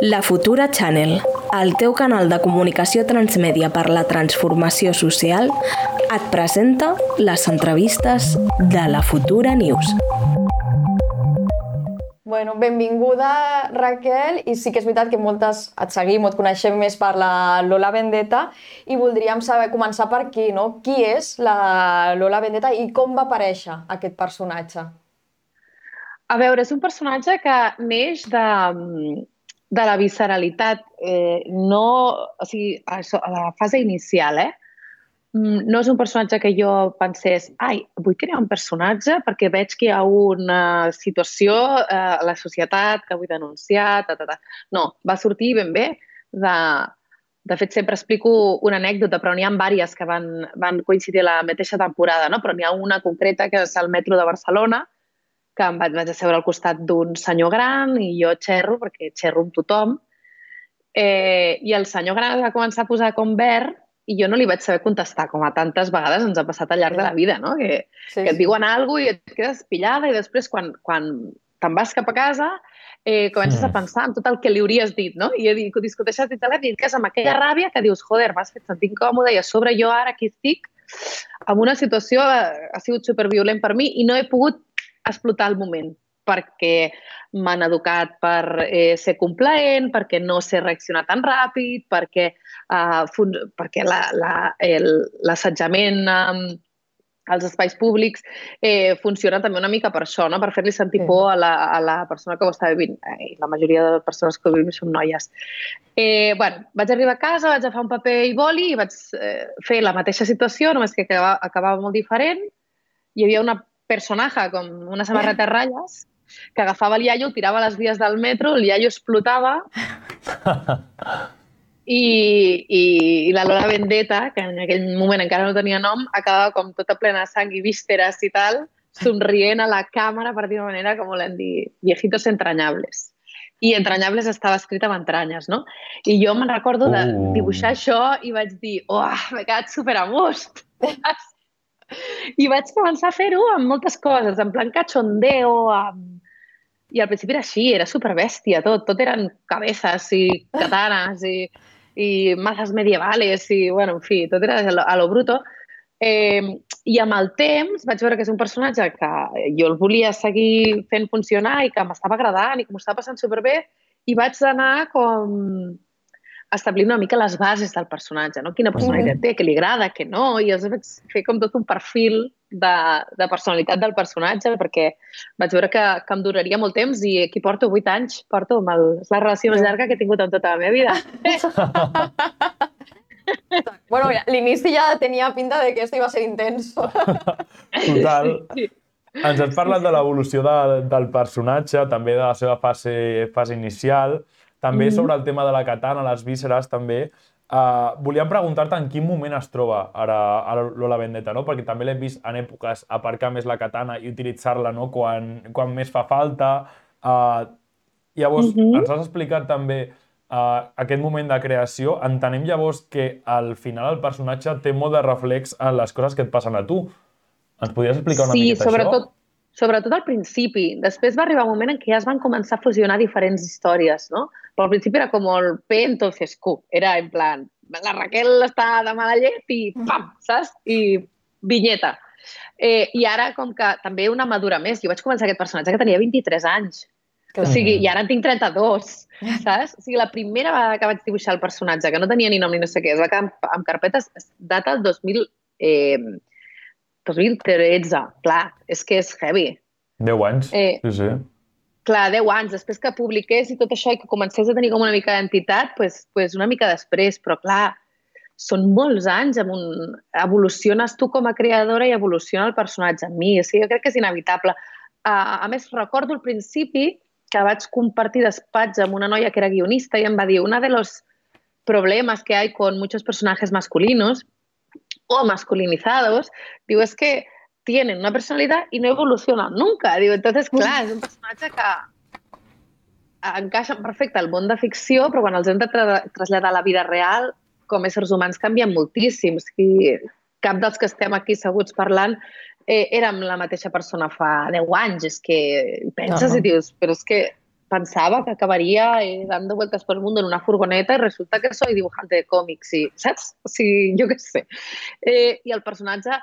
La Futura Channel, el teu canal de comunicació transmèdia per la transformació social, et presenta les entrevistes de la Futura News. Bueno, benvinguda, Raquel, i sí que és veritat que moltes et seguim o et coneixem més per la Lola Vendetta i voldríem saber, començar per aquí, no? Qui és la Lola Vendetta i com va aparèixer aquest personatge? A veure, és un personatge que neix de, de la visceralitat. Eh, no, o sigui, a, a la fase inicial, eh? Mm, no és un personatge que jo pensés ai, vull crear un personatge perquè veig que hi ha una situació eh, a la societat que vull denunciar, ta, ta, ta. No, va sortir ben bé de... De fet, sempre explico una anècdota, però n'hi ha diverses que van, van coincidir la mateixa temporada, no? però n'hi ha una concreta que és el metro de Barcelona, que em vaig, vaig asseure al costat d'un senyor gran i jo xerro, perquè xerro amb tothom, eh, i el senyor gran va començar a posar com verd i jo no li vaig saber contestar, com a tantes vegades ens ha passat al llarg de la vida, no? Que, sí, que et diuen alguna i et quedes pillada i després quan, quan te'n vas cap a casa eh, comences mm. a pensar en tot el que li hauries dit, no? I discuteixes i tal, i et amb aquella ràbia que dius, joder, m'has fet sentir incòmode i a sobre jo ara aquí estic en una situació eh, ha sigut superviolent per mi i no he pogut explotar el moment perquè m'han educat per eh, ser complaent, perquè no sé reaccionar tan ràpid, perquè, uh, perquè l'assetjament la, la, um, als espais públics eh, funciona també una mica per això, no? per fer-li sentir por a la, a la persona que ho està vivint. Eh, la majoria de persones que ho vivim són noies. Eh, bueno, vaig arribar a casa, vaig agafar un paper i boli i vaig eh, fer la mateixa situació, només que acabava, acabava molt diferent. Hi havia una personaje com una samarreta de ratlles que agafava el iaio, el tirava a les vies del metro, el iaio explotava i, i, i la Lola Vendetta, que en aquell moment encara no tenia nom, acabava com tota plena de sang i vísceres i tal, somrient a la càmera, per dir manera, com volem dir, viejitos entrañables. I entrañables estava escrit amb entranyes, no? I jo me'n recordo de uh. dibuixar això i vaig dir, oh, m'he quedat superamust. I vaig començar a fer-ho amb moltes coses, en plan cachondeo, amb i al principi era així, era superbèstia, tot, tot eren cabezas i katanas i, i mazas medievales i, bueno, en fi, tot era a lo, a lo bruto. Eh, I amb el temps vaig veure que és un personatge que jo el volia seguir fent funcionar i que m'estava agradant i que m'ho estava passant superbé i vaig anar com establir una mica les bases del personatge, no? quina personalitat té, què li agrada, què no, i els vaig fer com tot un perfil de, de personalitat del personatge perquè vaig veure que, que em duraria molt temps i aquí porto 8 anys, porto amb el, és la relació més llarga que he tingut en tota la meva vida. bueno, l'inici ja tenia pinta de que esto iba a ser intenso. Total. Sí. Ens has parlat de l'evolució de, del personatge, també de la seva fase, fase inicial, també mm -hmm. sobre el tema de la katana, les vísceres, també. Uh, volíem preguntar-te en quin moment es troba ara a Lola Vendetta, no? perquè també l'hem vist en èpoques aparcar més la katana i utilitzar-la no? quan, quan més fa falta. Uh, llavors, mm -hmm. ens has explicat també uh, aquest moment de creació. Entenem llavors que al final el personatge té molt de reflex en les coses que et passen a tu. Ens podries explicar una sí, miqueta sobretot, això? sobretot al principi. Després va arribar un moment en què ja es van començar a fusionar diferents històries, no? Però al principi era com el P, entonces Q. Era en plan, la Raquel està de mala llet i pam, saps? I vinyeta. Eh, I ara, com que també una madura més, jo vaig començar aquest personatge que tenia 23 anys. Que... O sigui, i ara en tinc 32, saps? O sigui, la primera vegada que vaig dibuixar el personatge, que no tenia ni nom ni no sé què, es va quedar amb, amb carpetes, data el 2000, eh, 2013, clar, és que és heavy. 10 anys, eh, sí, sí. Clar, 10 anys, després que publiqués i tot això i que comencés a tenir com una mica d'entitat, pues, pues una mica després, però clar, són molts anys, amb un... evoluciones tu com a creadora i evoluciona el personatge en mi. O sigui, jo crec que és inevitable. A, a més, recordo al principi que vaig compartir despatx amb una noia que era guionista i em va dir una de los problemas que hay con muchos personajes masculinos o masculinizados, digo, es que tienen una personalidad y no evolucionan nunca. Digo, entonces, clar, és un personatge que encaixa perfecte al món de ficció, però quan els hem de tra traslladar a la vida real, com a éssers humans canvien moltíssim. I cap dels que estem aquí seguts parlant eh, érem la mateixa persona fa 10 anys. És que penses uh -huh. i dius, però és que pensava que acabaria eh, dando vueltas por el mundo en una furgoneta i resulta que soy dibujante de còmics, i, saps? O sigui, jo què sé. Eh, I el personatge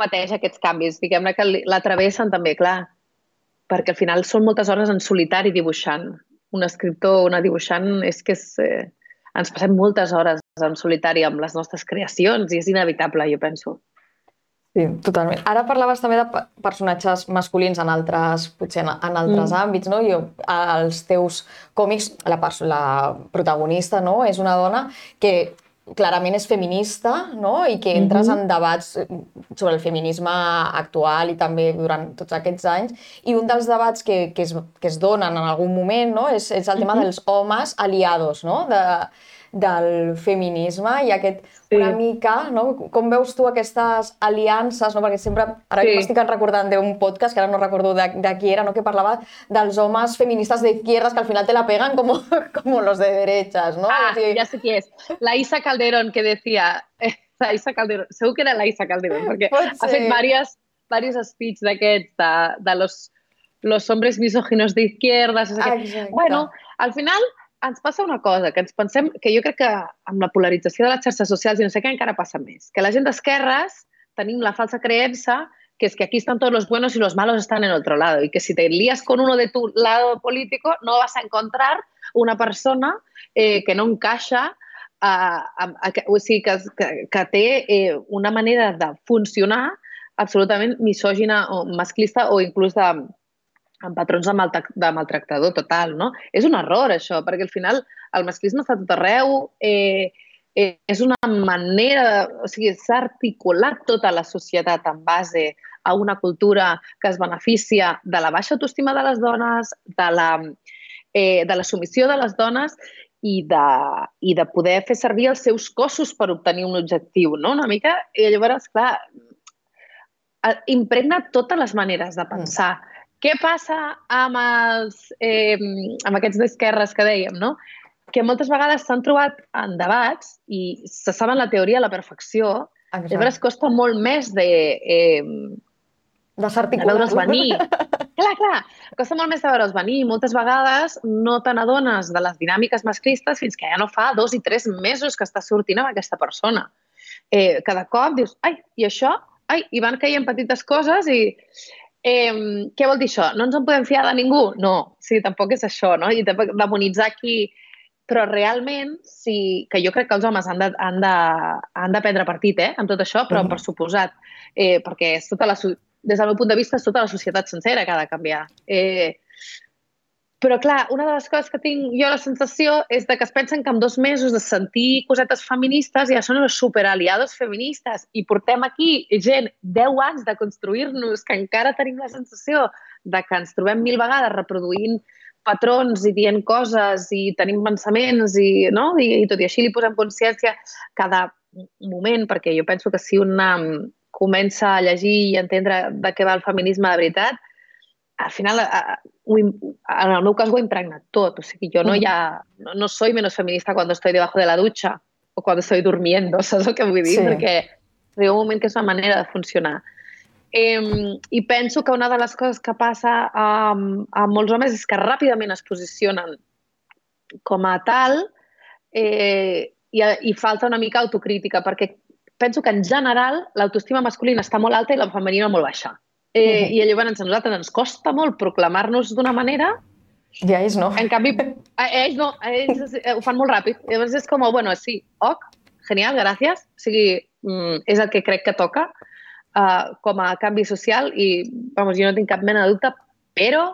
pateix aquests canvis, diguem-ne que l'atravessen també, clar, perquè al final són moltes hores en solitari dibuixant. Un escriptor, una dibuixant, és que és, eh, ens passem moltes hores en solitari amb les nostres creacions i és inevitable, jo penso. Sí, totalment. Ara parlaves també de personatges masculins en altres, potser en, en altres mm. àmbits, no? Jo, als teus còmics, la, la protagonista no? és una dona que clarament és feminista no? i que entres mm -hmm. en debats sobre el feminisme actual i també durant tots aquests anys. I un dels debats que, que, es, que es donen en algun moment no? és, és el tema mm -hmm. dels homes aliados, no? de, del feminisme i aquest sí. una mica, no? Com veus tu aquestes aliances, no? Perquè sempre, ara sí. m'estic recordant d'un podcast, que ara no recordo de, de qui era, no? que parlava dels homes feministes de izquierdas que al final te la pegan como, como los de derechas, ¿no? Ah, sí. ja sé qui és. La Isa Calderón, que decía... Eh, la Isa Calderón, segur que era la Isa Calderón, perquè ha fet diversos, diversos speech d'aquests, de, de los, los hombres misóginos de izquierdas... Ah, bueno, al final ens passa una cosa, que ens pensem, que jo crec que amb la polarització de les xarxes socials i no sé què encara passa més, que la gent d'esquerres tenim la falsa creença que es que aquí están todos los buenos y los malos están en otro lado y que si te lías con uno de tu lado político no vas a encontrar una persona eh, que no encaixa a, a, a, o sigui, que, que, que té eh, una manera de funcionar absolutament misògina o masclista o inclús de, amb patrons de, mal, de maltractador total, no? És un error, això, perquè al final el masclisme està tot arreu, eh, eh, és una manera, de, o sigui, s'ha articulat tota la societat en base a una cultura que es beneficia de la baixa autoestima de les dones, de la, eh, de la submissió de les dones i de, i de poder fer servir els seus cossos per obtenir un objectiu, no? Una mica, i llavors, clar, impregna totes les maneres de pensar. Mm què passa amb, els, eh, amb aquests d'esquerres que dèiem, no? que moltes vegades s'han trobat en debats i se saben la teoria a la perfecció, Exacte. llavors costa molt més de... Eh, de veure'ls venir. clar, clar, costa molt més de veure'ls venir. Moltes vegades no te n'adones de les dinàmiques masclistes fins que ja no fa dos i tres mesos que està sortint amb aquesta persona. Eh, cada cop dius, ai, i això? Ai, i van caient petites coses i Eh, què vol dir això? No ens en podem fiar de ningú? No, sí, tampoc és això, no? I tampoc demonitzar qui... Però realment, sí, que jo crec que els homes han de, han de, han de prendre partit eh, en tot això, però uh -huh. per suposat, eh, perquè és tota la, des del meu punt de vista és tota la societat sencera que ha de canviar. Eh, però, clar, una de les coses que tinc jo la sensació és de que es pensen que en dos mesos de sentir cosetes feministes ja són els superaliados feministes i portem aquí gent 10 anys de construir-nos que encara tenim la sensació de que ens trobem mil vegades reproduint patrons i dient coses i tenim pensaments i, no? I, i tot i així li posem consciència cada moment, perquè jo penso que si un comença a llegir i entendre de què va el feminisme de veritat, al final, ho, en el meu cas ho he impregnat tot. O sigui, jo no, ja, no, no soy menos feminista cuando estoy debajo de la ducha o cuando estoy durmiendo, saps el que vull dir? Sí. Perquè arriba un moment que és una manera de funcionar. Eh, I penso que una de les coses que passa a, a molts homes és que ràpidament es posicionen com a tal eh, i, i falta una mica autocrítica, perquè penso que en general l'autoestima masculina està molt alta i la femenina molt baixa. Eh, I llavors a nosaltres ens costa molt proclamar-nos d'una manera i a ells no. En canvi, a ells no, a ells ho fan molt ràpid. Llavors és com, bueno, sí, ok, genial, gràcies. O sigui, mm, és el que crec que toca uh, com a canvi social i, vamos, jo no tinc cap mena de dubte, però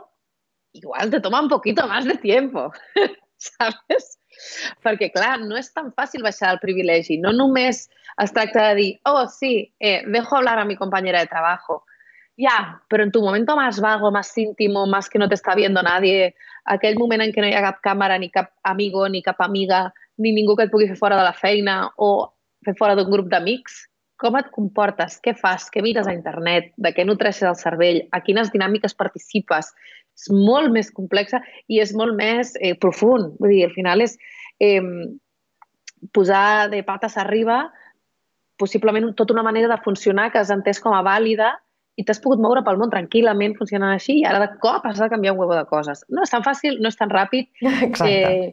igual te toma un poquito más de tiempo, ¿sabes? Perquè, clar, no és tan fàcil baixar el privilegi. No només es tracta de dir, oh, sí, eh, dejo hablar a mi compañera de trabajo, ya, pero en tu momento más vago, más íntimo, más que no te está viendo nadie, aquell moment en què no hi ha cap càmera, ni cap amigo, ni cap amiga, ni ningú que et pugui fer fora de la feina o fer fora d'un grup d'amics, com et comportes? Què fas? Què mires a internet? De què nutreixes el cervell? A quines dinàmiques participes? És molt més complexa i és molt més eh, profund. Vull dir, al final és eh, posar de pates arriba possiblement tota una manera de funcionar que has entès com a vàlida i t'has pogut moure pel món tranquil·lament funcionant així i ara de cop has de canviar un huevo de coses. No és tan fàcil, no és tan ràpid Exacte. eh,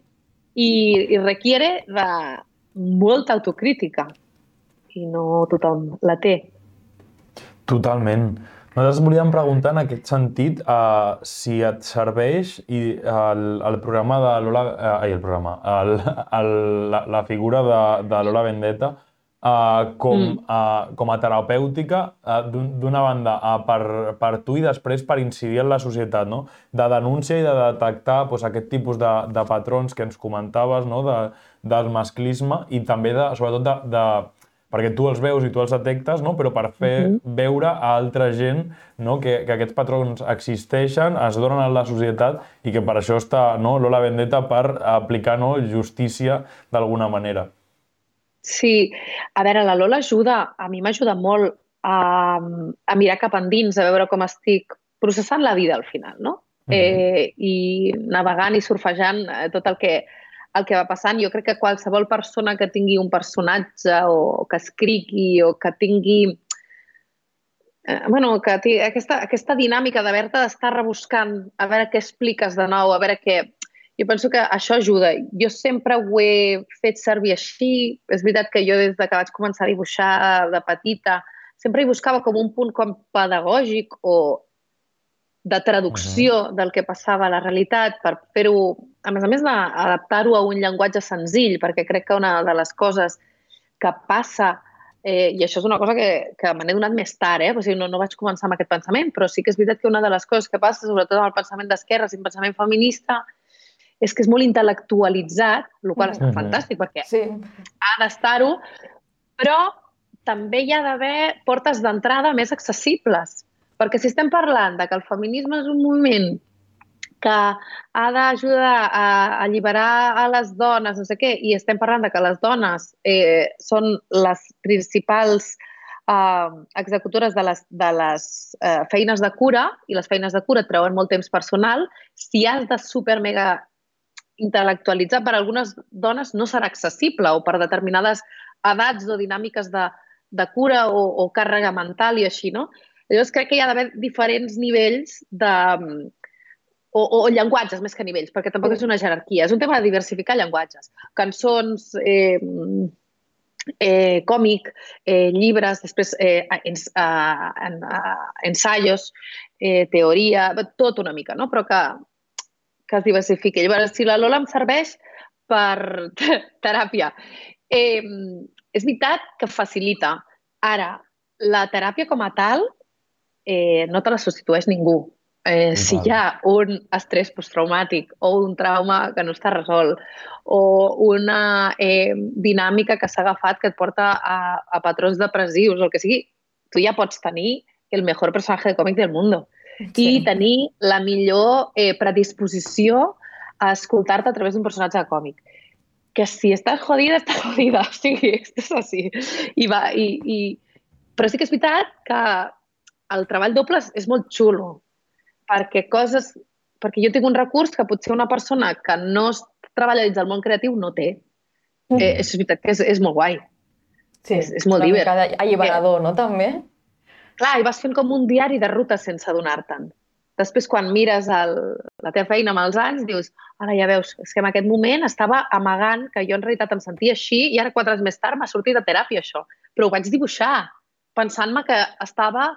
i, i requiere de molta autocrítica i no tothom la té. Totalment. Nosaltres volíem preguntar en aquest sentit uh, si et serveix i el, el programa de Lola... Uh, ai, el programa. El, el, la, la figura de, de Lola Vendetta uh, com, mm. uh, com a terapèutica, uh, d'una banda uh, per, per tu i després per incidir en la societat, no? de denúncia i de detectar pues, aquest tipus de, de patrons que ens comentaves, no? de, del masclisme i també, de, sobretot, de, de perquè tu els veus i tu els detectes, no? però per fer uh -huh. veure a altra gent no? que, que aquests patrons existeixen, es donen a la societat i que per això està no? Lola Vendetta per aplicar no? justícia d'alguna manera. Sí, a veure, la Lola ajuda, a mi m'ajuda molt a, a mirar cap endins, a veure com estic processant la vida al final, no? Uh -huh. eh, I navegant i surfejant eh, tot el que el que va passant. Jo crec que qualsevol persona que tingui un personatge o que escrigui o que tingui eh, bueno, que tingui aquesta, aquesta dinàmica d'haver-te d'estar rebuscant a veure què expliques de nou, a veure què... Jo penso que això ajuda. Jo sempre ho he fet servir així. És veritat que jo des de que vaig començar a dibuixar de petita sempre hi buscava com un punt com pedagògic o de traducció uh -huh. del que passava a la realitat per fer-ho, a més a més d'adaptar-ho a un llenguatge senzill, perquè crec que una de les coses que passa, eh, i això és una cosa que, que me n'he donat més tard, eh? o sigui, no, no vaig començar amb aquest pensament, però sí que és veritat que una de les coses que passa, sobretot amb el pensament d'esquerres i el pensament feminista, és que és molt intel·lectualitzat, el qual -huh. està fantàstic, perquè sí. ha d'estar-ho, però també hi ha d'haver portes d'entrada més accessibles perquè si estem parlant de que el feminisme és un moviment que ha d'ajudar a alliberar a les dones, no sé què, i estem parlant de que les dones eh, són les principals eh, executores de les, de les eh, feines de cura, i les feines de cura et treuen molt temps personal, si has de super mega intel·lectualitzar per a algunes dones no serà accessible o per determinades edats o dinàmiques de, de cura o, o càrrega mental i així, no? Llavors crec que hi ha d'haver diferents nivells de... O, o, o llenguatges més que nivells, perquè tampoc és una jerarquia. És un tema de diversificar llenguatges. Cançons, eh, eh, còmic, eh, llibres, després eh, ens, eh, en, eh, ensaios, eh, teoria, tot una mica, no? però que, que es diversifiqui. Llavors, si la Lola em serveix per teràpia, eh, és veritat que facilita. Ara, la teràpia com a tal eh, no te la substitueix ningú. Eh, si hi ha un estrès posttraumàtic o un trauma que no està resolt o una eh, dinàmica que s'ha agafat que et porta a, a patrons depressius o el que sigui, tu ja pots tenir el millor personatge de còmic del món sí. i tenir la millor eh, predisposició a escoltar-te a través d'un personatge còmic. Que si estàs jodida, estàs jodida. O sigui, és així. I va, i, i... Però sí que és veritat que el treball doble és, molt xulo, perquè coses... Perquè jo tinc un recurs que potser una persona que no treballa dins del món creatiu no té. Mm. Eh, és veritat que és, és molt guai. Sí, és, és molt divert. alliberador, no, també? Clar, i vas fent com un diari de ruta sense adonar-te'n. Després, quan mires el, la teva feina amb els anys, dius, ara ja veus, és que en aquest moment estava amagant que jo en realitat em sentia així i ara quatre anys més tard m'ha sortit de teràpia això. Però ho vaig dibuixar, pensant-me que estava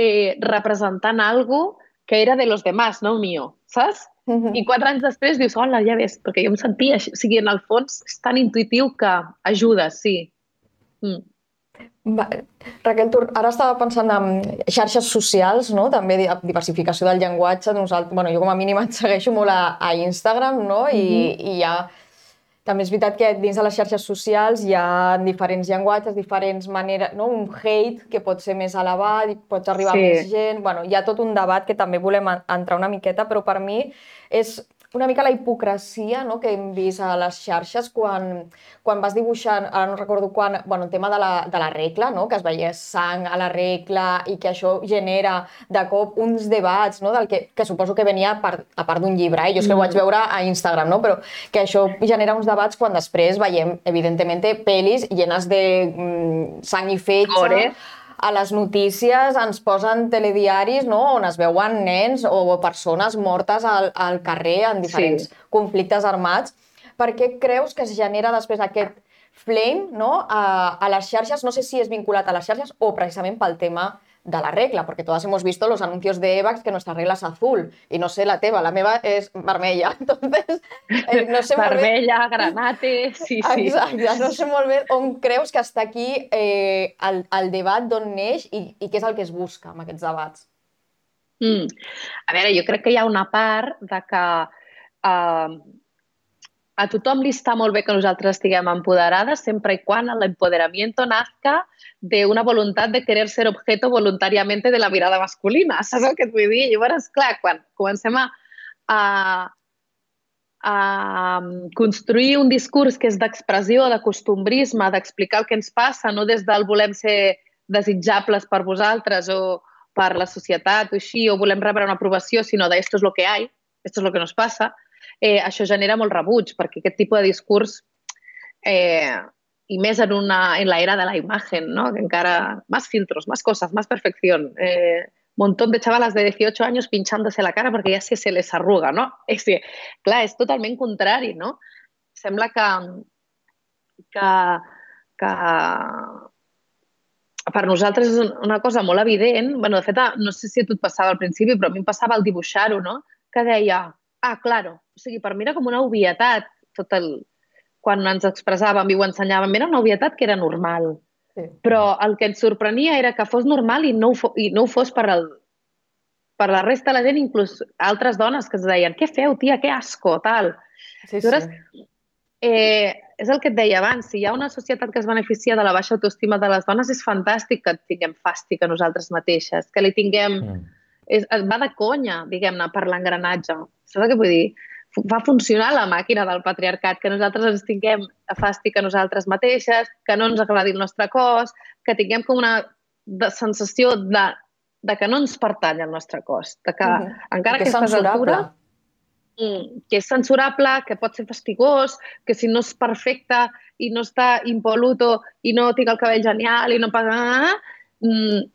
eh, representant algo que era de los demás, no mío, saps? Uh -huh. I quatre anys després dius, hola, ja ves, perquè jo em sentia així. O sigui, en el fons és tan intuïtiu que ajuda, sí. Mm. Va, Raquel, tu ara estava pensant en xarxes socials, no? també diversificació del llenguatge. Nosaltres, bueno, jo com a mínim et segueixo molt a, a Instagram no? I, mm -hmm. i ja també és veritat que dins de les xarxes socials hi ha diferents llenguatges, diferents maneres, no? un hate que pot ser més elevat, pots arribar sí. a més gent... Bueno, hi ha tot un debat que també volem entrar una miqueta, però per mi és una mica la hipocresia no, que hem vist a les xarxes quan, quan vas dibuixant, ara no recordo quan, bueno, el tema de la, de la regla, no, que es veia sang a la regla i que això genera de cop uns debats, no, del que, que suposo que venia a part, a part d'un llibre, eh? jo és que mm. ho vaig veure a Instagram, no, però que això genera uns debats quan després veiem, evidentment, pel·lis llenes de mm, sang i fetge, a les notícies ens posen telediaris no? on es veuen nens o persones mortes al, al carrer en diferents sí. conflictes armats. Per què creus que es genera després aquest flame no? a, a les xarxes? No sé si és vinculat a les xarxes o precisament pel tema de la regla, porque todas hemos visto los anuncios de Evax que nuestra regla es azul y no sé la teva, la meva és vermella. Entonces, eh, no sé Vermella, molt bé... granate, sí, sí. Exacte, no sé molt bé on creus que està aquí eh, el, el debat d'on neix i, i què és el que es busca amb aquests debats. Mm. A veure, jo crec que hi ha una part de que eh, a tothom li està molt bé que nosaltres estiguem empoderades sempre i quan l'empoderamiento nazca de una voluntat de querer ser objeto voluntàriament de la mirada masculina. Saps el que et vull dir? Llavors, clar, quan comencem a, a, a construir un discurs que és d'expressió, de costumbrisme, d'explicar el que ens passa, no des del volem ser desitjables per vosaltres o per la societat o així, o volem rebre una aprovació, sinó de esto es lo que hay, esto es lo que nos passa, eh, això genera molt rebuig, perquè aquest tipus de discurs, eh, i més en, una, en la era de la imagen, ¿no? que encara más filtros, más cosas, más perfección. Eh, montón de chavalas de 18 años pinchándose la cara perquè ja se, se les arruga, no? És que, clar, és totalment contrari, no? Sembla que, que, que per nosaltres és una cosa molt evident. bueno, de fet, no sé si a tu et passava al principi, però a mi em passava el dibuixar-ho, no? Que deia, ah, claro, o sigui, per mi era com una obvietat tot el... quan ens expressàvem i ho ensenyàvem, era una obvietat que era normal. Sí. Però el que ens sorprenia era que fos normal i no ho, fos, i no ho fos per, el, per la resta de la gent, inclús altres dones que es deien què feu, tia, que asco, tal. Sí, Llavors, sí. Eh, és el que et deia abans, si hi ha una societat que es beneficia de la baixa autoestima de les dones, és fantàstic que tinguem fàstic a nosaltres mateixes, que li tinguem... Mm. És, va de conya, diguem-ne, per l'engranatge. Saps què vull dir? Va funcionar la màquina del patriarcat, que nosaltres ens tinguem fàstic a nosaltres mateixes, que no ens agradi el nostre cos, que tinguem com una de sensació de, de que no ens pertany el nostre cos, de que, uh -huh. encara que, que estàs altura, mm, que és censurable, que pot ser fastigós, que si no és perfecte i no està impoluto i no tinc el cabell genial i no passa... Mm,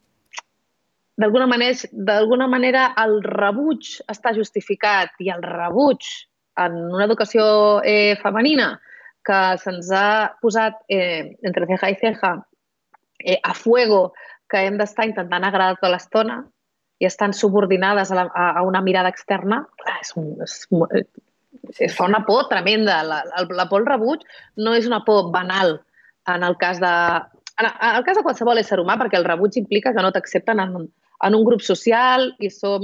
d'alguna manera, manera el rebuig està justificat i el rebuig en una educació eh, femenina que se'ns ha posat eh, entre ceja i ceja eh, a fuego que hem d'estar intentant agradar tota l'estona i estan subordinades a, la, a, una mirada externa, clar, és, un, és, és, fa una por tremenda. La, la, la por al rebuig no és una por banal en el cas de en el cas de qualsevol ésser humà, perquè el rebuig implica que no t'accepten en, en un grup social i som,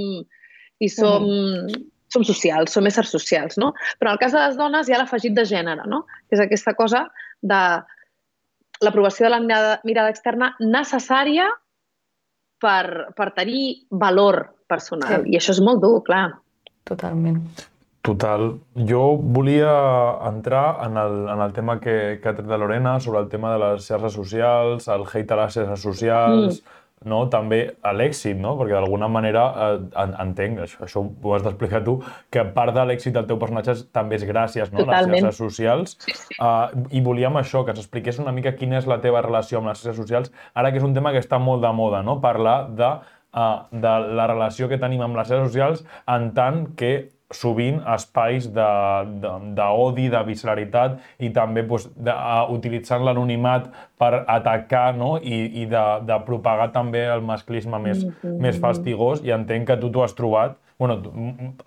i som, mm. som socials, som éssers socials, no? Però en el cas de les dones hi ha l'afegit de gènere, no? Que és aquesta cosa de l'aprovació de la mirada, mirada externa necessària per, per tenir valor personal. Sí. I això és molt dur, clar. Totalment. Total. Jo volia entrar en el, en el tema que, que ha tret de Lorena sobre el tema de les xarxes socials, el hate a les xarxes socials, mm no? també a l'èxit, no? perquè d'alguna manera eh, entenc, això, això ho has d'explicar tu, que part de l'èxit del teu personatge també és gràcies no? a les xarxes socials. Sí, sí. Uh, I volíem això, que ens expliqués una mica quina és la teva relació amb les xarxes socials, ara que és un tema que està molt de moda, no? parlar de, uh, de la relació que tenim amb les xarxes socials en tant que sovint espais d'odi, de, de, de visceralitat i també doncs, de, uh, utilitzant l'anonimat per atacar no? I, i de, de propagar també el masclisme més, mm -hmm. més fastigós i entenc que tu t'ho has trobat. bueno,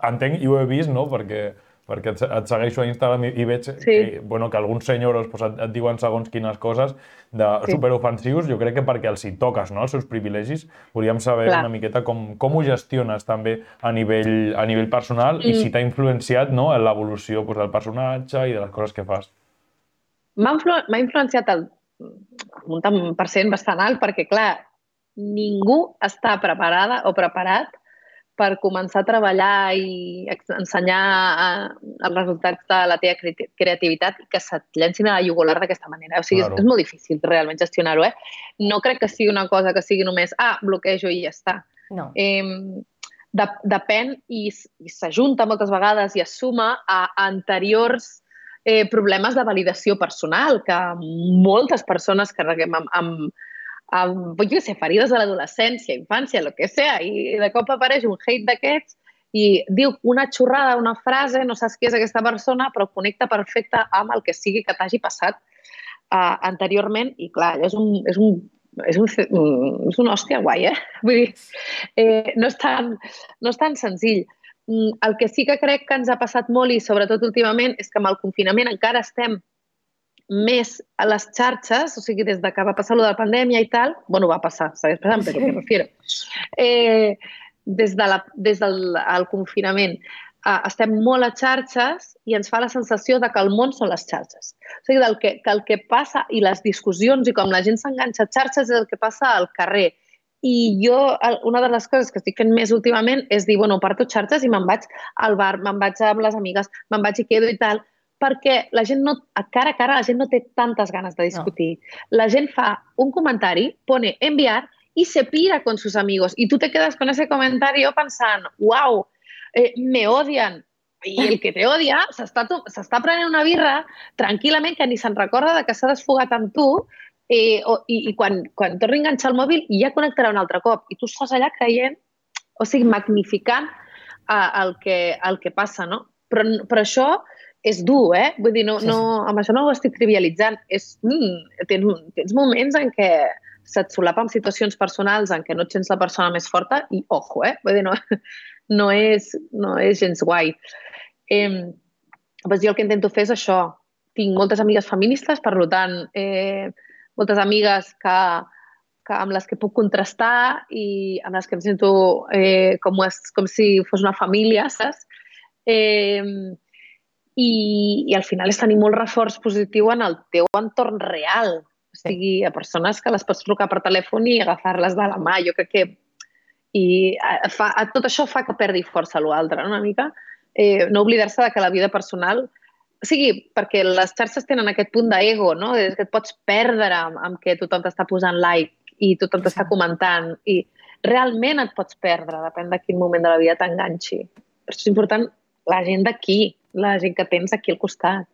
entenc i ho he vist, no? perquè perquè et, et segueixo a Instagram i, i veig sí. que, bueno, que alguns senyors pues, et, et diuen segons quines coses de sí. superofensius, jo crec que perquè els hi toques no, els seus privilegis, volíem saber Clar. una miqueta com, com ho gestiones també a nivell, a nivell personal mm. i si t'ha influenciat no, en l'evolució pues, del personatge i de les coses que fas. M'ha influ influenciat el, un tant per cent bastant alt perquè, clar, ningú està preparada o preparat per començar a treballar i ensenyar els resultats de la teva creativitat i que se't llencin a la jugular d'aquesta manera. O sigui, claro. és, és molt difícil realment gestionar-ho, eh? No crec que sigui una cosa que sigui només, ah, bloquejo i ja està. No. Eh, de, depèn i, i s'ajunta moltes vegades i es suma a anteriors eh, problemes de validació personal que moltes persones carreguem amb, amb, amb, jo sé, ferides de l'adolescència, infància, el que sea, i de cop apareix un hate d'aquests i diu una xorrada, una frase, no saps qui és aquesta persona, però connecta perfecte amb el que sigui que t'hagi passat uh, anteriorment i clar, és un, és un és un, és un hòstia guai, eh? Vull dir, eh, no, és tan, no és tan senzill. Mm, el que sí que crec que ens ha passat molt i sobretot últimament és que amb el confinament encara estem més a les xarxes, o sigui, des de que va passar lo de la pandèmia i tal, bueno, va passar, segueix passant, però me refiero. Eh, des, de la, des del el confinament eh, estem molt a xarxes i ens fa la sensació de que el món són les xarxes. O sigui, del que, que el que passa i les discussions i com la gent s'enganxa a xarxes és el que passa al carrer. I jo, una de les coses que estic fent més últimament és dir, bueno, parto xarxes i me'n vaig al bar, me'n vaig amb les amigues, me'n vaig i quedo i tal, perquè la gent no, a cara a cara la gent no té tantes ganes de discutir. No. La gent fa un comentari, pone enviar y se pira con sus amigos. Y tú te quedas con ese comentario pensant, wow, eh, me odian. I el que te odia s'està prenent una birra tranquil·lament que ni se'n recorda de que s'ha desfogat amb tu eh, o, i, i quan, quan torni a enganxar el mòbil ja connectarà un altre cop. I tu estàs allà creient, o sigui, magnificant eh, el, que, el que passa, no? Però, però això és dur, eh? Vull dir, no, sí, sí. no, amb això no ho estic trivialitzant. És, mm, tens, tens moments en què se't solapa amb situacions personals en què no et sents la persona més forta i, ojo, eh? Vull dir, no, no, és, no és gens guai. Eh, doncs jo el que intento fer és això. Tinc moltes amigues feministes, per tant, eh, moltes amigues que, que amb les que puc contrastar i amb les que em sento eh, com, es, com si fos una família, saps? Eh, i, i al final és tenir molt reforç positiu en el teu entorn real. O sigui, a persones que les pots trucar per telèfon i agafar-les de la mà. Jo crec que i fa, tot això fa que perdi força l'altre, no? una mica. Eh, no oblidar-se de que la vida personal... O sigui, perquè les xarxes tenen aquest punt d'ego, no? És que et pots perdre amb, amb que tothom t'està posant like i tothom t'està comentant i realment et pots perdre, depèn de quin moment de la vida t'enganxi. Per això és important la gent d'aquí, la gent que tens aquí al costat.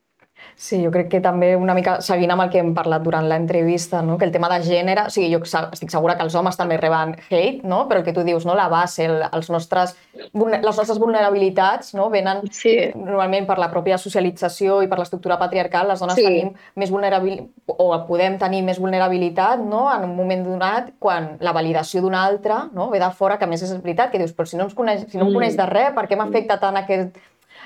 Sí, jo crec que també una mica seguint amb el que hem parlat durant l'entrevista, no? que el tema de gènere, o sigui, jo estic segura que els homes també reben hate, no? però el que tu dius, no? la base, el, els nostres, les nostres vulnerabilitats no? venen sí. normalment per la pròpia socialització i per l'estructura patriarcal, les dones sí. tenim més vulnerabilitat o podem tenir més vulnerabilitat no? en un moment donat quan la validació d'un altre no? ve de fora, que més és veritat, que dius, però si no, ens coneix, si no em mm. coneix de res, per què m'afecta tant aquest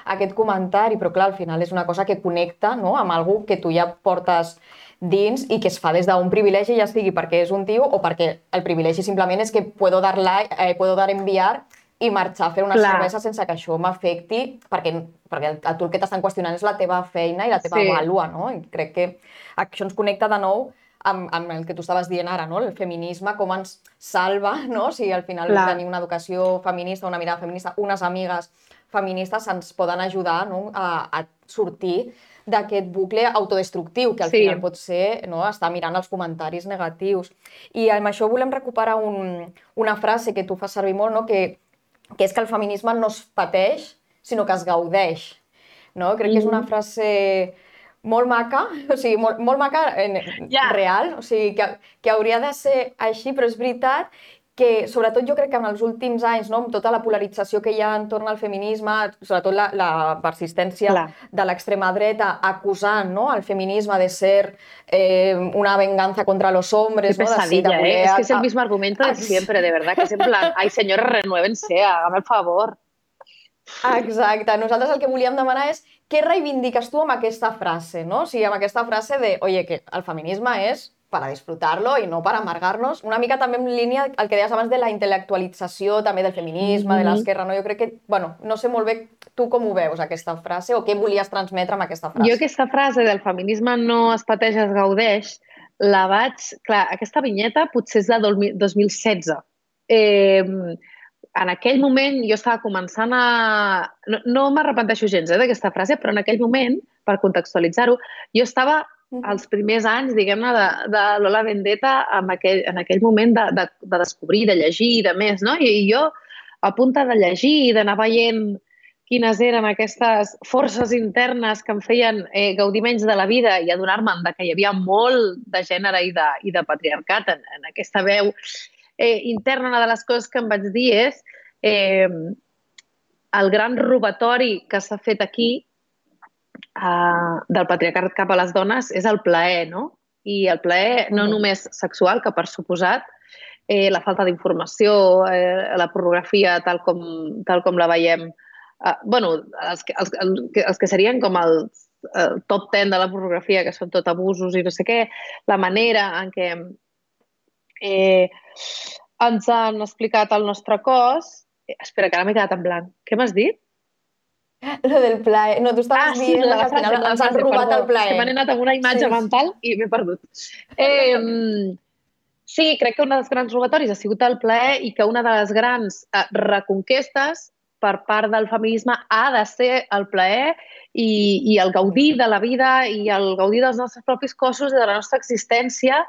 aquest comentari, però clar, al final és una cosa que connecta no? amb algú que tu ja portes dins i que es fa des d'un privilegi, ja sigui perquè és un tio o perquè el privilegi simplement és que puedo dar like, eh, puedo dar enviar i marxar a fer una Clar. cervesa sense que això m'afecti, perquè, perquè el, el, tu el que t'estan qüestionant és la teva feina i la teva sí. vàlua, no? I crec que això ens connecta de nou amb, amb el que tu estaves dient ara, no? el feminisme, com ens salva, no? si al final Clar. tenir una educació feminista, una mirada feminista, unes amigues feministes ens poden ajudar no? a, a sortir d'aquest bucle autodestructiu, que al sí. final pot ser no? estar mirant els comentaris negatius. I amb això volem recuperar un, una frase que tu fas servir molt, no? que, que és que el feminisme no es pateix, sinó que es gaudeix. No? Crec mm que és una mm-hmm. frase molt maca, o sigui, molt, molt maca en, yeah. real, o sigui, que, que hauria de ser així, però és veritat que sobretot jo crec que en els últims anys, no, amb tota la polarització que hi ha entorn al feminisme, sobretot la, la persistència Clar. de l'extrema dreta acusant no, el feminisme de ser eh, una venganza contra los hombres. Qué pesadilla, de, de ¿eh? Es que es el mismo argumento de siempre, de verdad, que es en plan, ay senyores, renuévense, hágame el favor. Exacte. Nosaltres el que volíem demanar és què reivindiques tu amb aquesta frase, no? O sigui, amb aquesta frase de, oye, que el feminisme és para disfrutarlo i no per amargar-nos. Una mica també en línia el que deies abans de la intel·lectualització també del feminisme, mm -hmm. de l'esquerra, no? Jo crec que, bueno, no sé molt bé tu com ho veus, aquesta frase, o què volies transmetre amb aquesta frase? Jo aquesta frase del feminisme no es pateix, es gaudeix, la vaig... Clar, aquesta vinyeta potser és de 2016. Eh, en aquell moment jo estava començant a... No, no m'arrepenteixo gens eh, d'aquesta frase, però en aquell moment, per contextualitzar-ho, jo estava els primers anys, diguem-ne, de, de Lola Vendetta en aquell, en aquell moment de, de, de descobrir, de llegir i de més, no? I, I jo, a punta de llegir i d'anar veient quines eren aquestes forces internes que em feien eh, gaudir menys de la vida i adonar-me que hi havia molt de gènere i de, i de patriarcat en, en aquesta veu eh, interna. Una de les coses que em vaig dir és eh, el gran robatori que s'ha fet aquí eh, del patriarcat cap a les dones és el plaer, no? I el plaer no només sexual, que per suposat, eh, la falta d'informació, eh, la pornografia tal com, tal com la veiem uh, bueno, els que, els, els que serien com el, el top 10 de la pornografia, que són tot abusos i no sé què, la manera en què eh, ens han explicat el nostre cos... Eh, espera, que ara m'he quedat en blanc. Què m'has dit? Lo del plaer. No, tu estaves ah, sí, dient que al final ens han robat perdó, el plaer. M'han anat amb una imatge sí. mental i m'he perdut. Eh, sí, crec que un dels grans robatoris ha sigut el plaer i que una de les grans eh, reconquestes per part del feminisme ha de ser el plaer i, i el gaudir de la vida i el gaudir dels nostres propis cossos i de la nostra existència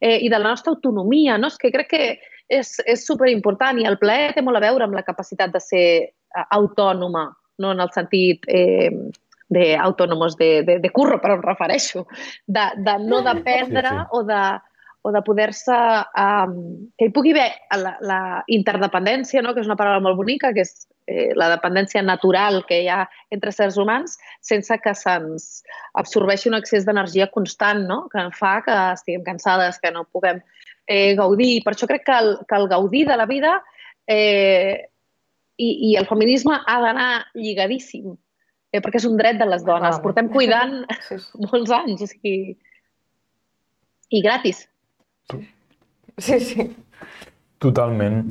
eh, i de la nostra autonomia. No? És que crec que és, és superimportant i el plaer té molt a veure amb la capacitat de ser eh, autònoma, no en el sentit eh, d'autònomos de, de, de curro, però em refereixo, de, de no dependre sí, sí. o de, o de poder-se... Um, que hi pugui haver la, la interdependència, no? que és una paraula molt bonica, que és eh, la dependència natural que hi ha entre certs humans, sense que se'ns absorbeixi un excés d'energia constant, no? que fa que estiguem cansades, que no puguem eh, gaudir. Per això crec que el, que el gaudir de la vida eh, i, i el feminisme ha d'anar lligadíssim, eh, perquè és un dret de les dones. Ah, Portem cuidant sí, sí. molts anys, o sigui, i gratis. Sí, sí. Totalment.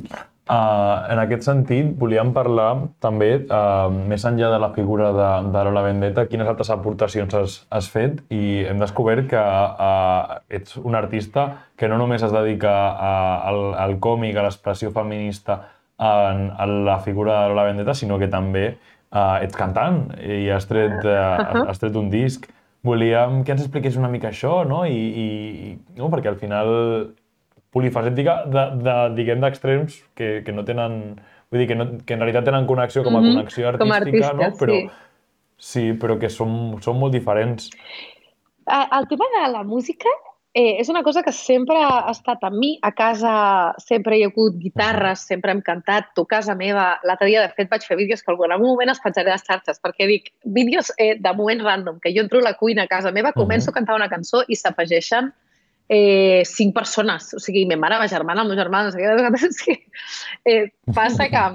Uh, en aquest sentit, volíem parlar també, uh, més enllà de la figura de, de Lola Vendetta, quines altres aportacions has, has fet i hem descobert que uh, ets un artista que no només es dedica a, al, al còmic, a l'expressió feminista en, en la figura de Lola Vendetta, sinó que també uh, ets cantant i has tret, uh, has tret un disc. Volíem que ens expliqués una mica això, no? I, i, no? Perquè al final polifacètica de, de diguem, d'extrems que, que no tenen... Vull dir, que, no, que en realitat tenen connexió com a mm -hmm. connexió artística, artista, no? Però, sí. sí, però que són, són molt diferents. El tema de la música eh, és una cosa que sempre ha estat amb mi. A casa sempre hi ha hagut guitarres, sempre hem cantat. Tu, casa meva, l'altre dia, de fet, vaig fer vídeos que en algun moment es penjaré a les xarxes, perquè dic, vídeos eh, de moment random, que jo entro a la cuina a casa meva, començo uh -huh. a cantar una cançó i s'afegeixen eh, cinc persones. O sigui, ma mare, ma germana, el meu germà, no sé què, eh, passa que...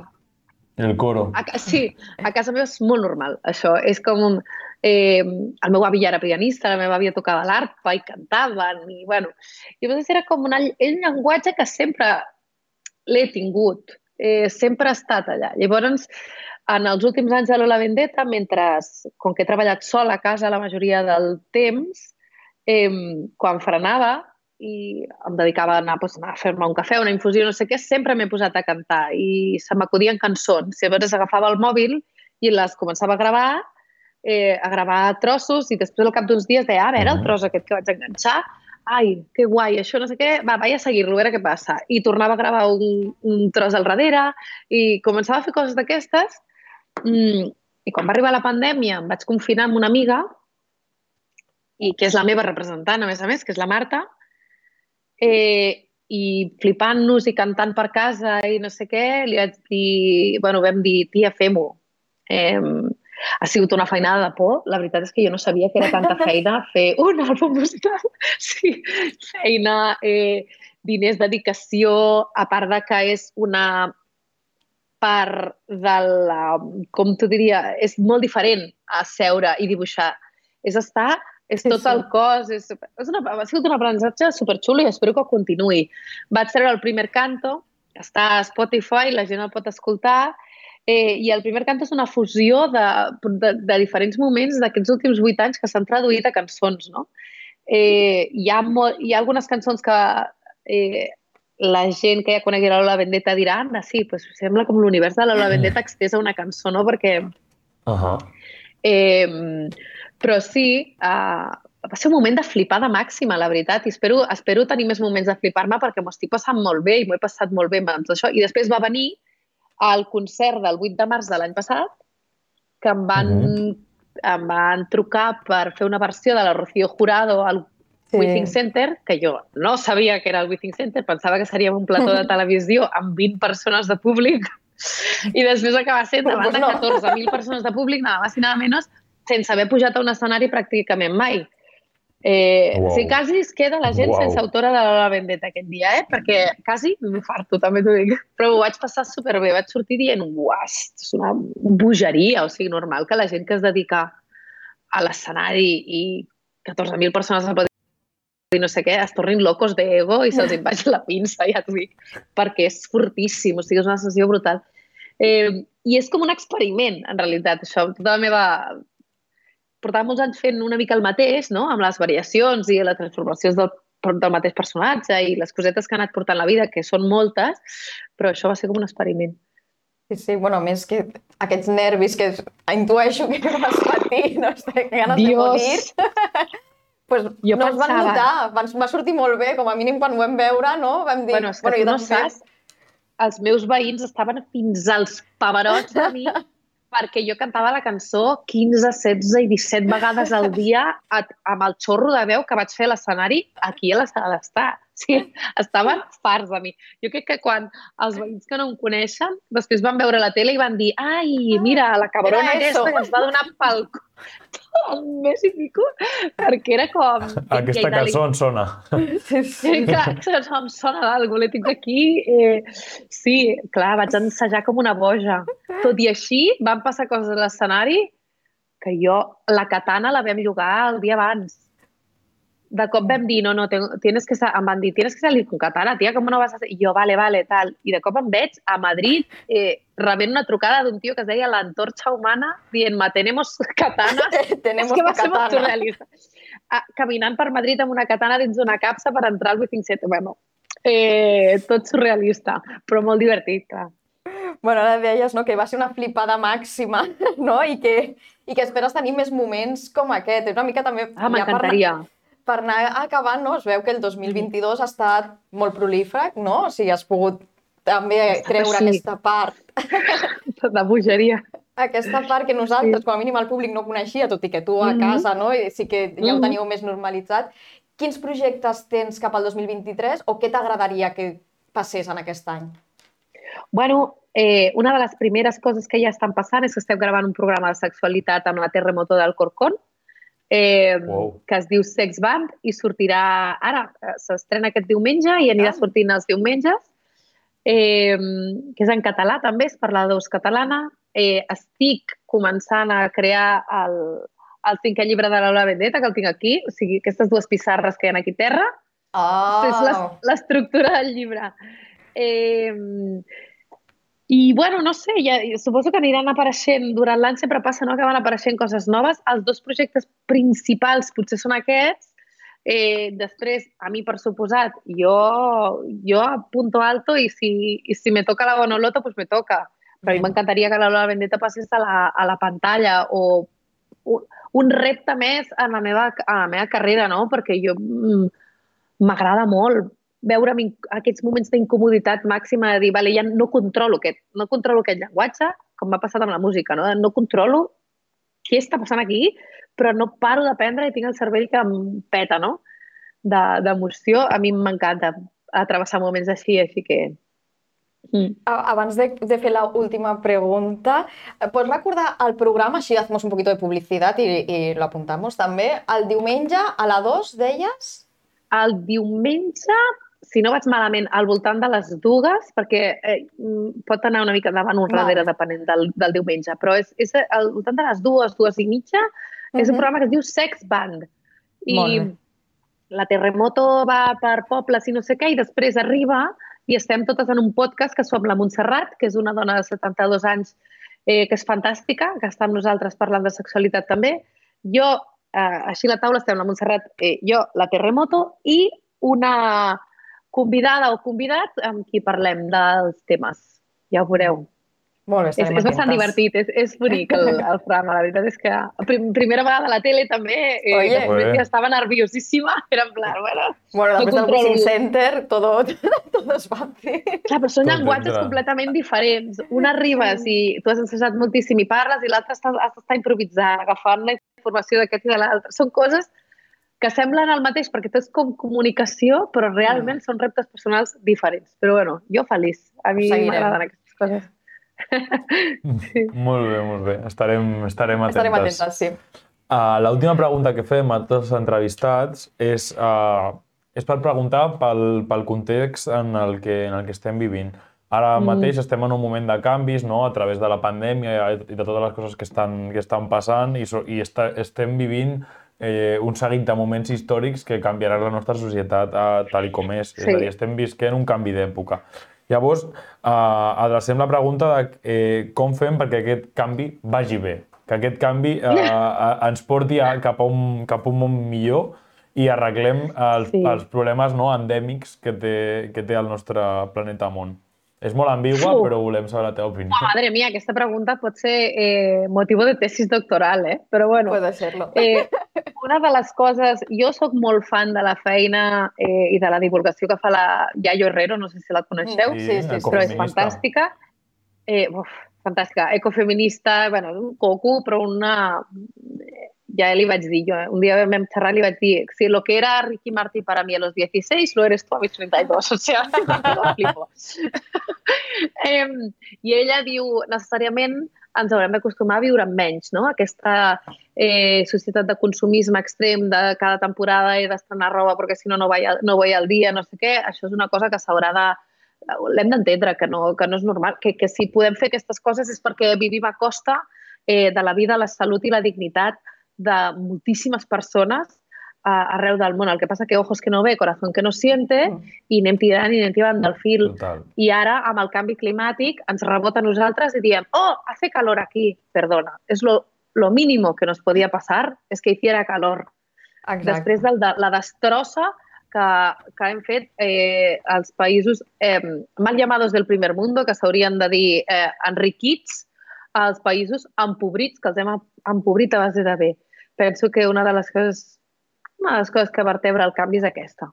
El coro. A, sí, a casa meva és molt normal, això. És com un... Eh, el meu avi ja era pianista, la meva àvia tocava l'arpa i cantaven, i bueno... Llavors era com una, un llenguatge que sempre l'he tingut, eh, sempre ha estat allà. Llavors, en els últims anys de Lola Vendetta, mentre, com que he treballat sola a casa la majoria del temps, eh, quan frenava i em dedicava a anar, doncs, a fer-me un cafè, una infusió, no sé què, sempre m'he posat a cantar i se m'acudien cançons. Llavors agafava el mòbil i les començava a gravar, eh, a gravar trossos i després al cap d'uns dies deia, a veure, el tros aquest que vaig enganxar, ai, que guai, això no sé què, va, vaig a seguir-lo, a veure què passa. I tornava a gravar un, un tros al darrere i començava a fer coses d'aquestes. Mm, I quan va arribar la pandèmia em vaig confinar amb una amiga i que és la meva representant, a més a més, que és la Marta, eh, i flipant-nos i cantant per casa i no sé què, li vaig dir, bueno, vam dir, tia, fem-ho. Eh, ha sigut una feinada de por. La veritat és que jo no sabia que era tanta feina fer un àlbum musical. Sí, feina, eh, diners, dedicació, a part de que és una part de la... Com t'ho diria? És molt diferent a seure i dibuixar. És estar és sí, tot sí. el cos, és, és una, ha sigut un aprenentatge superxulo i espero que continuï. Vaig treure el primer canto, està a Spotify, la gent el pot escoltar, eh, i el primer canto és una fusió de, de, de diferents moments d'aquests últims vuit anys que s'han traduït a cançons, no? Eh, hi, ha molt, hi ha algunes cançons que eh, la gent que ja conegui la Lola Vendetta dirà ah, sí, pues sembla com l'univers de la Lola Vendetta extès a una cançó, no? Perquè... Uh -huh. eh, però sí, uh, va ser un moment de flipada màxima, la veritat, i espero, espero tenir més moments de flipar-me perquè m'ho estic passant molt bé i m'ho he passat molt bé amb tot això. I després va venir el concert del 8 de març de l'any passat, que em van, uh -huh. em van trucar per fer una versió de la Rocío Jurado al sí. Withing Center, que jo no sabia que era el Withing Center, pensava que seria un plató de televisió amb 20 persones de públic i després acaba sent davant de 14.000 persones de públic, nada más i nada menos, sense haver pujat a un escenari pràcticament mai. Eh, wow. O sigui, quasi es queda la gent wow. sense autora de la Vendetta aquest dia, eh? perquè quasi m'infarto, també t'ho dic. Però ho vaig passar superbé, vaig sortir dient, uah, és una bogeria, o sigui, normal que la gent que es dedica a l'escenari i 14.000 persones al i no sé què, es tornin locos d'ego i se'ls vagi la pinça, ja t'ho dic, perquè és fortíssim, o sigui, és una sessió brutal. Eh, I és com un experiment, en realitat, això. Tota la meva portava molts anys fent una mica el mateix, no? amb les variacions i les transformacions del, del mateix personatge i les cosetes que ha anat portant la vida, que són moltes, però això va ser com un experiment. Sí, sí, bueno, més que aquests nervis que intueixo que vas patir, no? Estic ganes Dios. de morir. pues jo no pensava... es van notar, van, va sortir molt bé, com a mínim quan ho vam veure, no? Vam dir... Bueno, és que bueno, tu no saps, els meus veïns estaven fins als paverots de mi perquè jo cantava la cançó 15, 16 i 17 vegades al dia amb el xorro de veu que vaig fer a l'escenari aquí a la Sí, estaven farts de mi. Jo crec que quan els veïns que no em coneixen després van veure la tele i van dir ai, mira, la cabrona aquesta que ens va donar pel un mes i pico, perquè era com... Aquesta cançó em sona. Sí, sí. Clar, em sona d'algú, l'he tinc aquí. Eh, sí, clar, vaig ensejar com una boja. Tot i així, van passar coses a l'escenari que jo, la katana la vam jugar el dia abans de cop vam dir, no, no, tienes que, em van dir, tienes que salir con katana, tia, com no vas a ser? I jo, vale, vale, tal. I de cop em veig a Madrid eh, rebent una trucada d'un tio que es deia l'antorxa humana dient, ma, tenemos katana. tenemos És que va ser surrealista. Ah, caminant per Madrid amb una katana dins d'una capsa per entrar al Withing Set. Bueno, eh, tot surrealista, però molt divertit, clar. Bueno, ara deies no, que va ser una flipada màxima, no? I que, i que esperes tenir més moments com aquest. Una mica també... Ah, m'encantaria. Ja per anar acabant, no, es veu que el 2022 ha estat molt prolífec, no? O sigui, has pogut també treure així. aquesta part. De bogeria. Aquesta part que nosaltres, sí. com a mínim el públic, no coneixia, tot i que tu a mm -hmm. casa, no? I sí que ja ho mm-hmm. teniu més normalitzat. Quins projectes tens cap al 2023 o què t'agradaria que passés en aquest any? Bueno, eh, una de les primeres coses que ja estan passant és que estem gravant un programa de sexualitat amb la Terremoto del Corcón, eh, wow. que es diu Sex Band i sortirà ara, s'estrena aquest diumenge i anirà ah. sortint els diumenges, eh, que és en català també, és per la dos catalana. Eh, estic començant a crear el, el cinquè llibre de la Vendetta, que el tinc aquí, o sigui, aquestes dues pissarres que hi ha aquí a terra. Oh. És l'estructura del llibre. Eh, i, bueno, no sé, ja, suposo que aniran apareixent durant l'any, sempre passa no, que van apareixent coses noves. Els dos projectes principals potser són aquests. Eh, després, a mi, per suposat, jo, jo apunto alto i si, i si me toca la Bonoloto, pues me toca. Però a mi m'encantaria que la Lola Vendetta passés a la, a la pantalla o un, un repte més en la meva, a la meva carrera, no? Perquè jo mm, m'agrada molt veure aquests moments d'incomoditat màxima de dir, vale, ja no controlo aquest, no controlo aquest llenguatge, com m'ha passat amb la música, no? no controlo què està passant aquí, però no paro d'aprendre i tinc el cervell que em peta, no? D'emoció. De, a mi m'encanta travessar moments així, així que... Mm. Abans de, de fer l'última pregunta, pots recordar el programa, així hacemos un poquito de publicitat i, i lo apuntamos també, el diumenge a la 2, deies? El diumenge si no vaig malament, al voltant de les dues, perquè eh, mm, pot anar una mica davant o darrere, depenent del, del diumenge, però és, és al voltant de les dues, dues i mitja, uh -huh. és un programa que es diu Sex Band. I la Terremoto va per pobles i no sé què, i després arriba i estem totes en un podcast que som la Montserrat, que és una dona de 72 anys eh, que és fantàstica, que està amb nosaltres parlant de sexualitat també. Jo, eh, així la taula estem la Montserrat, eh, jo, la Terremoto, i una convidada o convidat amb qui parlem dels temes. Ja ho veureu. Molt bé, és, és bastant divertit, és, és bonic el, el programa. La veritat és que prim, primera vegada a la tele també, eh, Oye. que estava nerviosíssima, era en plan, bueno... Bueno, després del. Wishing Center, todo, todo es va fer. Clar, però són Tot llenguatges entra. completament diferents. Un arribes i tu has assajat moltíssim i parles i l'altre està, has d'estar improvisant, agafant la informació d'aquest i de l'altre. Són coses que semblen el mateix perquè tot és com comunicació, però realment Mm. són reptes personals diferents. Però bueno, jo feliç. A mi m'agraden aquestes coses. Molt bé, molt bé. Estarem, estarem atentes. Estarem atentes, sí. Uh, L'última pregunta que fem a tots els entrevistats és, uh, és per preguntar pel, pel context en el, que, en el que estem vivint. Ara Mm. mateix estem en un moment de canvis, no?, a través de la pandèmia i de totes les coses que estan, que estan passant i, so, i està, estem vivint eh, un seguit de moments històrics que canviaran la nostra societat eh, tal i com és. És Sí. a dir, estem visquent un canvi d'època. Llavors, eh, adrecem la pregunta de eh, com fem perquè aquest canvi vagi bé, que aquest canvi eh, ens porti a, cap, a un, cap a un món millor i arreglem els, Sí. els problemes no, endèmics que té, que té el nostre planeta món. És molt ambigua, Uf. però volem saber la teva opinió. Oh, madre mía, aquesta pregunta pot ser eh, motiu de tesis doctoral, eh? Però bueno, Puede serlo. Eh, una de les coses... Jo sóc molt fan de la feina eh, i de la divulgació que fa la Yayo Herrero, no sé si la coneixeu, Sí, sí, sí, però és ecofeminista. fantàstica. Eh, uf, fantàstica. Ecofeminista, bueno, un coco, però una... Ja li vaig dir jo, un dia vam xerrar i li vaig dir si lo que era Ricky Martí para mí a los 16, lo eres tú a mis 32. O sea, lo flipo. I ella diu, necessàriament ens haurem d'acostumar a viure menys, no? Aquesta eh, societat de consumisme extrem de cada temporada he d'estrenar roba perquè si no no vaig, no vaig al dia, no sé què, això és una cosa que s'haurà de l'hem d'entendre, que, no, que no és normal, que, que si podem fer aquestes coses és perquè vivim a costa eh, de la vida, la salut i la dignitat de moltíssimes persones eh, arreu del món. El que passa que ojos que no ve, corazón que no siente, Mm. i anem tirant i anem tirant del fil. Total. I ara, amb el canvi climàtic, ens rebota a nosaltres i diem oh, hace calor aquí. Perdona, és lo, lo mínimo que nos podía pasar es que hiciera calor. Exacte. Després de la, la destrossa que, que hem fet eh, els països eh, mal llamados del primer mundo, que s'haurien de dir eh, enriquits, als països empobrits, que els hem empobrit a base de bé. Penso que una de les coses, una de les coses que vertebra el canvi és aquesta.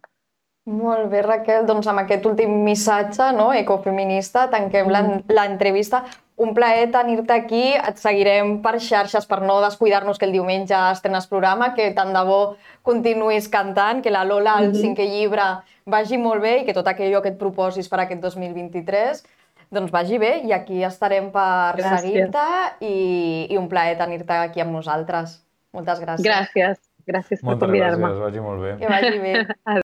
Molt bé, Raquel. Doncs amb aquest últim missatge no, ecofeminista tanquem mm. l'entrevista. Un plaer tenir-te aquí. Et seguirem per xarxes per no descuidar-nos que el diumenge estrenes programa, que tant de bo continuïs cantant, que la Lola, el Mhm. cinquè llibre, vagi molt bé i que tot aquello que et proposis per aquest 2023 doncs vagi bé i aquí estarem per seguir-te i, i un plaer tenir-te aquí amb nosaltres. Moltes gràcies. Gràcies. Gràcies per Moltes convidar-me. gràcies, vagi molt bé. Que vagi bé.